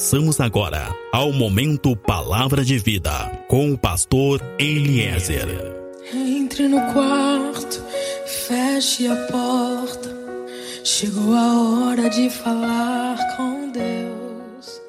Passamos agora ao momento Palavra de Vida com o pastor Eliezer. Entre no quarto, feche a porta. Chegou a hora de falar com Deus.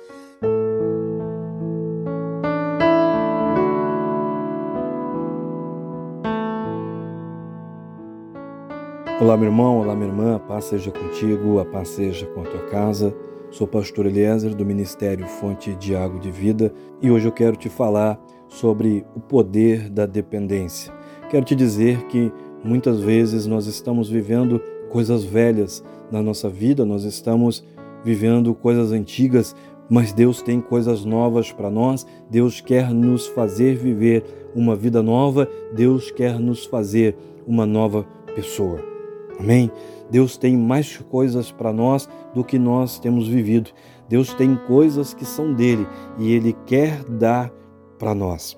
Olá, meu irmão, olá, minha irmã, a paz seja contigo, a paz seja com a tua casa. Sou pastor Eliezer do Ministério Fonte de Água de Vida e hoje eu quero te falar sobre o poder da dependência. Quero te dizer que muitas vezes nós estamos vivendo coisas velhas na nossa vida, nós estamos vivendo coisas antigas, mas Deus tem coisas novas para nós. Deus quer nos fazer viver uma vida nova, Deus quer nos fazer uma nova pessoa. Amém? Deus tem mais coisas para nós do que nós temos vivido. Deus tem coisas que são dele e ele quer dar para nós.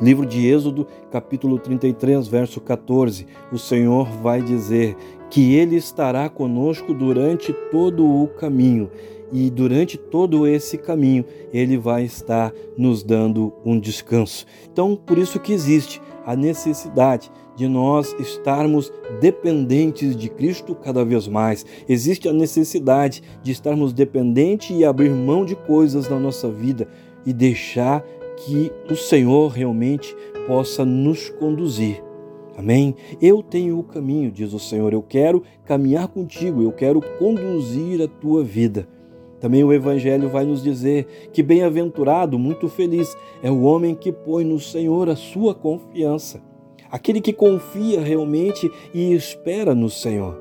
Livro de Êxodo, capítulo 33, verso 14. O Senhor vai dizer que ele estará conosco durante todo o caminho e durante todo esse caminho ele vai estar nos dando um descanso. Então, por isso que existe a necessidade de nós estarmos dependentes de Cristo cada vez mais. Existe a necessidade de estarmos dependentes e abrir mão de coisas na nossa vida e deixar que o Senhor realmente possa nos conduzir. Amém? Eu tenho o caminho, diz o Senhor. Eu quero caminhar contigo, eu quero conduzir a tua vida. Também o Evangelho vai nos dizer que bem-aventurado, muito feliz, é o homem que põe no Senhor a sua confiança aquele que confia realmente e espera no Senhor.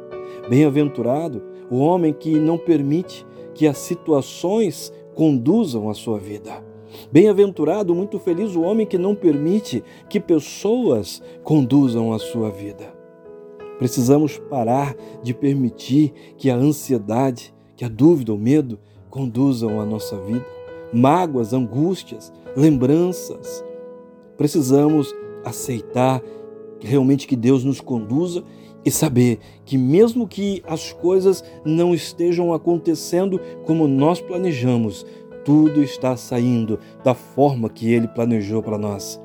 Bem-aventurado o homem que não permite que as situações conduzam a sua vida. Bem-aventurado, muito feliz o homem que não permite que pessoas conduzam a sua vida. Precisamos parar de permitir que a ansiedade, que a dúvida, o medo conduzam a nossa vida. Mágoas, angústias, lembranças. Precisamos aceitar realmente que Deus nos conduza e saber que, mesmo que as coisas não estejam acontecendo como nós planejamos, tudo está saindo da forma que Ele planejou para nós.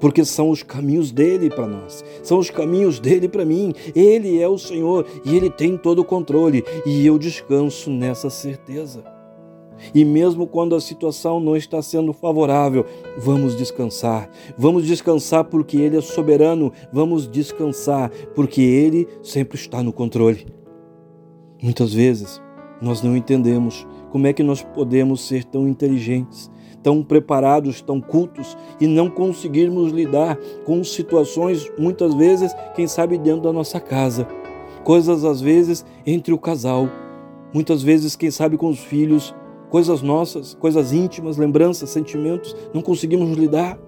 Porque são os caminhos dele para nós, são os caminhos dele para mim. Ele é o Senhor e ele tem todo o controle, e eu descanso nessa certeza. E mesmo quando a situação não está sendo favorável, vamos descansar. Vamos descansar porque Ele é soberano. Vamos descansar porque Ele sempre está no controle. Muitas vezes nós não entendemos como é que nós podemos ser tão inteligentes, tão preparados, tão cultos e não conseguirmos lidar com situações, muitas vezes, quem sabe, dentro da nossa casa. Coisas, às vezes, entre o casal. Muitas vezes, quem sabe, com os filhos coisas nossas, coisas íntimas, lembranças, sentimentos, não conseguimos lidar.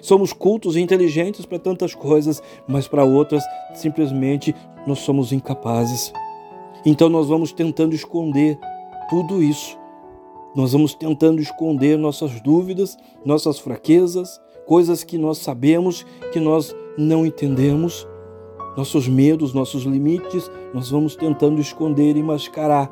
Somos cultos e inteligentes para tantas coisas, mas para outras simplesmente nós somos incapazes. Então nós vamos tentando esconder tudo isso. Nós vamos tentando esconder nossas dúvidas, nossas fraquezas, coisas que nós sabemos que nós não entendemos, nossos medos, nossos limites, nós vamos tentando esconder e mascarar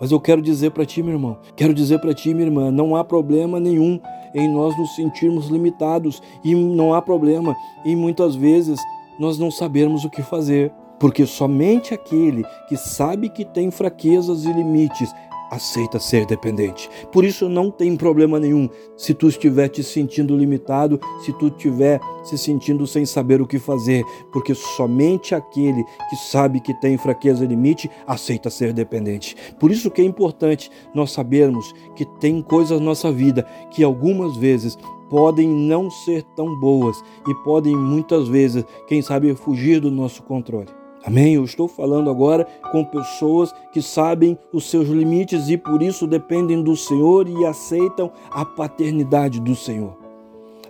mas eu quero dizer para ti, meu irmão, quero dizer para ti, minha irmã, não há problema nenhum em nós nos sentirmos limitados e não há problema em muitas vezes nós não sabermos o que fazer, porque somente aquele que sabe que tem fraquezas e limites aceita ser dependente. Por isso não tem problema nenhum se tu estiver te sentindo limitado, se tu estiver se sentindo sem saber o que fazer, porque somente aquele que sabe que tem fraqueza e limite aceita ser dependente. Por isso que é importante nós sabermos que tem coisas na nossa vida que algumas vezes podem não ser tão boas e podem muitas vezes, quem sabe, fugir do nosso controle. Amém? Eu estou falando agora com pessoas que sabem os seus limites e por isso dependem do Senhor e aceitam a paternidade do Senhor.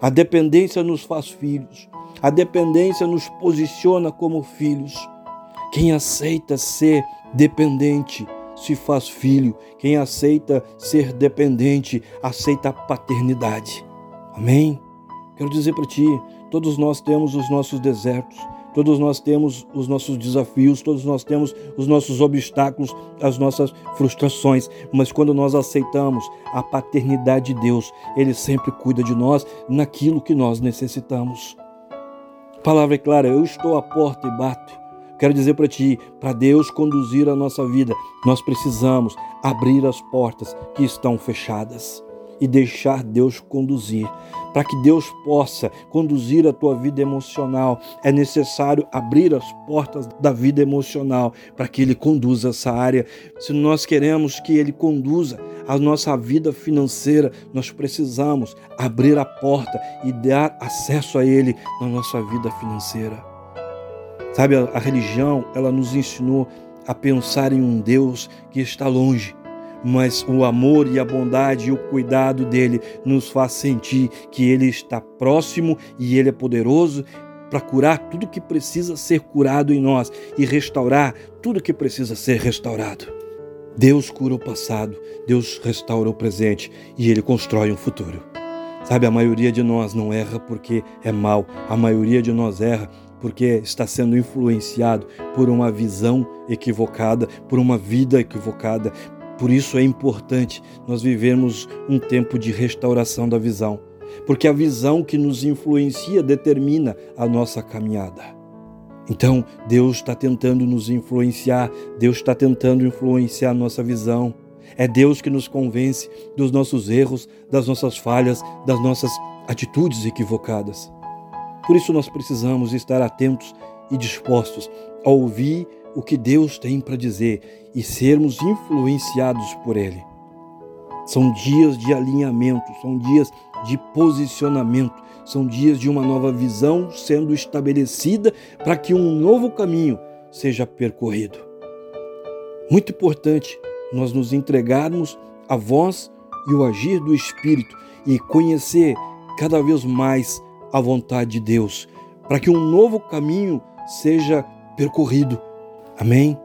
A dependência nos faz filhos, a dependência nos posiciona como filhos. Quem aceita ser dependente se faz filho, quem aceita ser dependente aceita a paternidade. Amém? Quero dizer para ti, todos nós temos os nossos desertos, todos nós temos os nossos desafios, todos nós temos os nossos obstáculos, as nossas frustrações, mas quando nós aceitamos a paternidade de Deus, Ele sempre cuida de nós naquilo que nós necessitamos. A palavra é clara: eu estou à porta e bato. Quero dizer para ti, para Deus conduzir a nossa vida, nós precisamos abrir as portas que estão fechadas e deixar Deus conduzir. Para que Deus possa conduzir a tua vida emocional, é necessário abrir as portas da vida emocional para que Ele conduza essa área. Se nós queremos que Ele conduza a nossa vida financeira, nós precisamos abrir a porta e dar acesso a Ele na nossa vida financeira. Sabe, a, a religião, ela nos ensinou a pensar em um Deus que está longe, mas o amor e a bondade e o cuidado dele nos faz sentir que ele está próximo e ele é poderoso para curar tudo que precisa ser curado em nós e restaurar tudo que precisa ser restaurado. Deus cura o passado, Deus restaura o presente e ele constrói um futuro. Sabe, a maioria de nós não erra porque é mal, a maioria de nós erra porque está sendo influenciado por uma visão equivocada, por uma vida equivocada. Por isso é importante nós vivermos um tempo de restauração da visão, porque a visão que nos influencia determina a nossa caminhada. Então, Deus está tentando nos influenciar, Deus está tentando influenciar a nossa visão. É Deus que nos convence dos nossos erros, das nossas falhas, das nossas atitudes equivocadas. Por isso nós precisamos estar atentos e dispostos a ouvir o que Deus tem para dizer e sermos influenciados por Ele. São dias de alinhamento, são dias de posicionamento, são dias de uma nova visão sendo estabelecida para que um novo caminho seja percorrido. Muito importante nós nos entregarmos à voz e o agir do Espírito e conhecer cada vez mais a vontade de Deus, para que um novo caminho seja percorrido. Amém?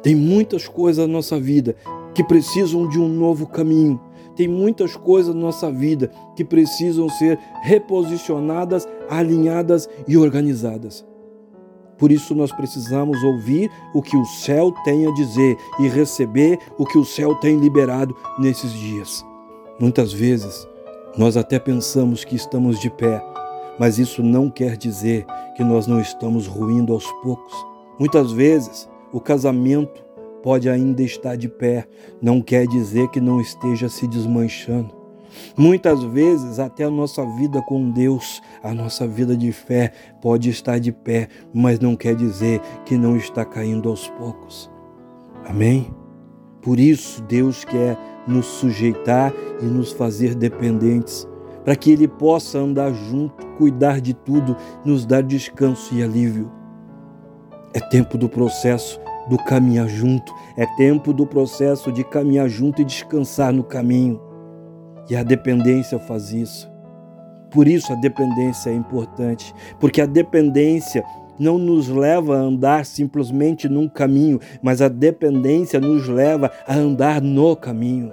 Tem muitas coisas na nossa vida que precisam de um novo caminho. Tem muitas coisas na nossa vida que precisam ser reposicionadas, alinhadas e organizadas. Por isso nós precisamos ouvir o que o céu tem a dizer e receber o que o céu tem liberado nesses dias. Muitas vezes nós até pensamos que estamos de pé, mas isso não quer dizer que nós não estamos ruindo aos poucos. Muitas vezes o casamento pode ainda estar de pé, não quer dizer que não esteja se desmanchando. Muitas vezes, até a nossa vida com Deus, a nossa vida de fé pode estar de pé, mas não quer dizer que não está caindo aos poucos. Amém? Por isso, Deus quer nos sujeitar e nos fazer dependentes, para que Ele possa andar junto, cuidar de tudo, nos dar descanso e alívio. É tempo do processo do caminhar junto, é tempo do processo de caminhar junto e descansar no caminho. E a dependência faz isso. Por isso a dependência é importante, porque a dependência não nos leva a andar simplesmente num caminho, mas a dependência nos leva a andar no caminho.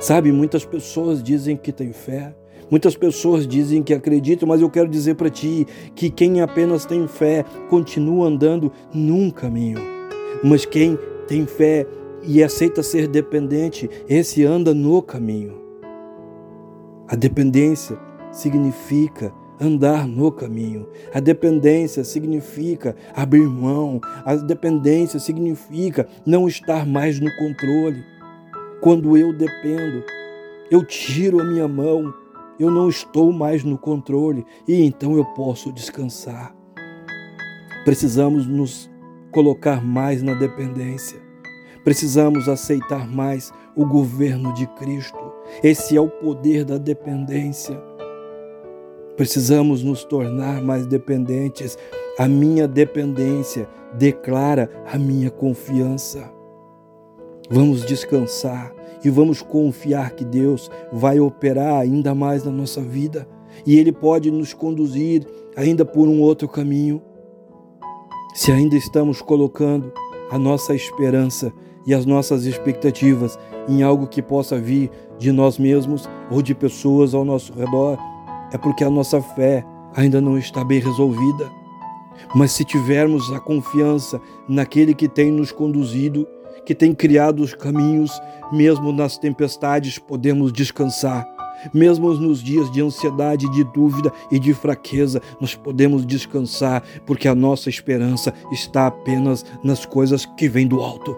Sabe, muitas pessoas dizem que têm fé, muitas pessoas dizem que acreditam, mas eu quero dizer para ti que quem apenas tem fé continua andando num caminho. Mas quem tem fé e aceita ser dependente, esse anda no caminho. A dependência significa andar no caminho. A dependência significa abrir mão. A dependência significa não estar mais no controle. Quando eu dependo, eu tiro a minha mão, eu não estou mais no controle e então eu posso descansar. Precisamos nos colocar mais na dependência. Precisamos aceitar mais o governo de Cristo. Esse é o poder da dependência. Precisamos nos tornar mais dependentes. A minha dependência declara a minha confiança. Vamos descansar e vamos confiar que Deus vai operar ainda mais na nossa vida e Ele pode nos conduzir ainda por um outro caminho. Se ainda estamos colocando a nossa esperança e as nossas expectativas em algo que possa vir de nós mesmos ou de pessoas ao nosso redor, é porque a nossa fé ainda não está bem resolvida. Mas se tivermos a confiança naquele que tem nos conduzido, que tem criado os caminhos, mesmo nas tempestades podemos descansar. Mesmo nos dias de ansiedade, de dúvida e de fraqueza, nós podemos descansar, porque a nossa esperança está apenas nas coisas que vêm do alto.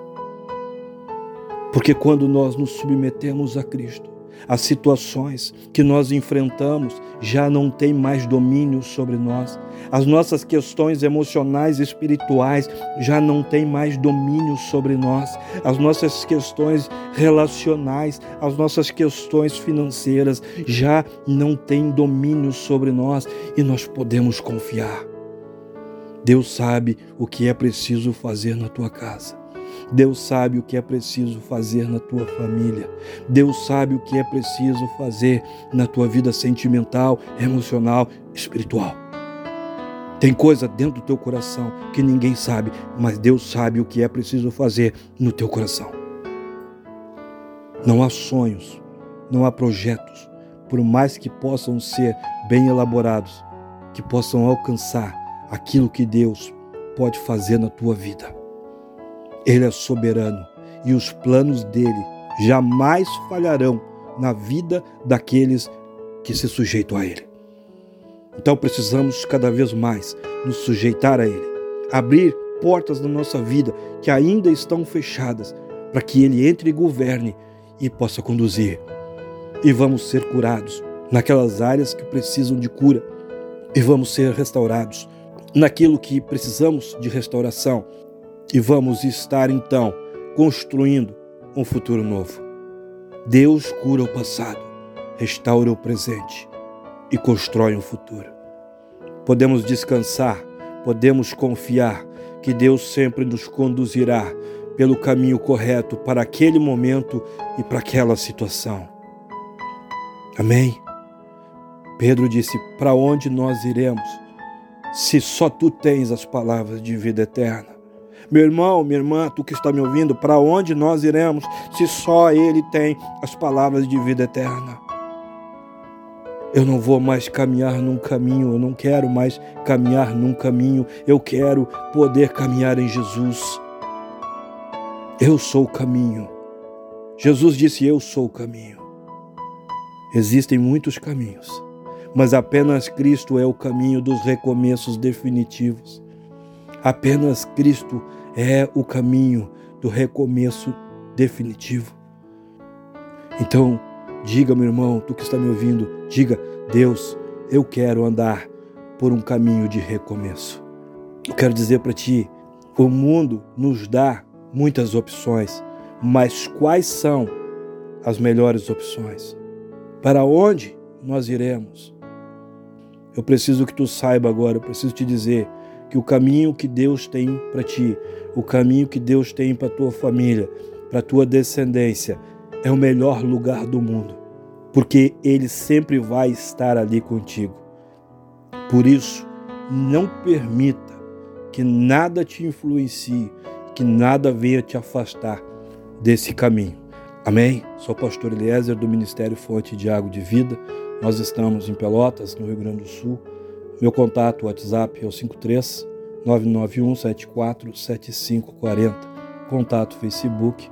Porque quando nós nos submetemos a Cristo, as situações que nós enfrentamos já não têm mais domínio sobre nós. As nossas questões emocionais e espirituais já não têm mais domínio sobre nós. As nossas questões relacionais, as nossas questões financeiras já não têm domínio sobre nós e nós podemos confiar. Deus sabe o que é preciso fazer na tua casa. Deus sabe o que é preciso fazer na tua família. Deus sabe o que é preciso fazer na tua vida sentimental, emocional, espiritual. Tem coisa dentro do teu coração que ninguém sabe, mas Deus sabe o que é preciso fazer no teu coração. Não há sonhos, não há projetos, por mais que possam ser bem elaborados, que possam alcançar aquilo que Deus pode fazer na tua vida. Ele é soberano e os planos dele jamais falharão na vida daqueles que se sujeitam a ele. Então precisamos cada vez mais nos sujeitar a ele, abrir portas na nossa vida que ainda estão fechadas, para que ele entre e governe e possa conduzir. E vamos ser curados naquelas áreas que precisam de cura, e vamos ser restaurados naquilo que precisamos de restauração, e vamos estar então construindo um futuro novo. Deus cura o passado, restaura o presente e constrói um futuro. Podemos descansar, podemos confiar que Deus sempre nos conduzirá pelo caminho correto para aquele momento e para aquela situação. Amém? Pedro disse: Para onde nós iremos se só tu tens as palavras de vida eterna? Meu irmão, minha irmã, tu que está me ouvindo, para onde nós iremos se só Ele tem as palavras de vida eterna? Eu não vou mais caminhar num caminho, eu não quero mais caminhar num caminho, eu quero poder caminhar em Jesus. Eu sou o caminho. Jesus disse: Eu sou o caminho. Existem muitos caminhos, mas apenas Cristo é o caminho dos recomeços definitivos. Apenas Cristo é o caminho do recomeço definitivo. Então, diga, meu irmão, tu que está me ouvindo, diga: Deus, eu quero andar por um caminho de recomeço. Eu quero dizer para ti: o mundo nos dá muitas opções, mas quais são as melhores opções? Para onde nós iremos? Eu preciso que tu saiba agora, eu preciso te dizer que o caminho que Deus tem para ti, o caminho que Deus tem para tua família, para tua descendência, é o melhor lugar do mundo, porque Ele sempre vai estar ali contigo. Por isso, não permita que nada te influencie, que nada venha te afastar desse caminho. Amém? Sou o pastor Eliezer do Ministério Fonte de Água de Vida. Nós estamos em Pelotas, no Rio Grande do Sul meu contato WhatsApp é o 53 991 74 7540. Contato Facebook,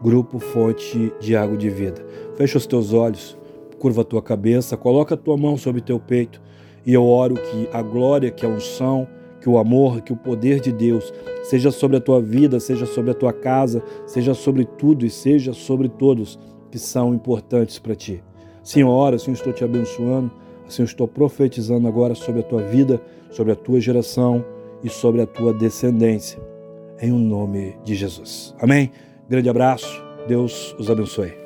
Grupo Fonte de Água de Vida. Fecha os teus olhos, curva a tua cabeça, coloca a tua mão sobre teu peito e eu oro que a glória, que a unção, que o amor, que o poder de Deus seja sobre a tua vida, seja sobre a tua casa, seja sobre tudo e seja sobre todos que são importantes para ti. Senhor, assim estou te abençoando Assim eu estou profetizando agora sobre a tua vida, sobre a tua geração e sobre a tua descendência. Em o um nome de Jesus. Amém? Grande abraço. Deus os abençoe.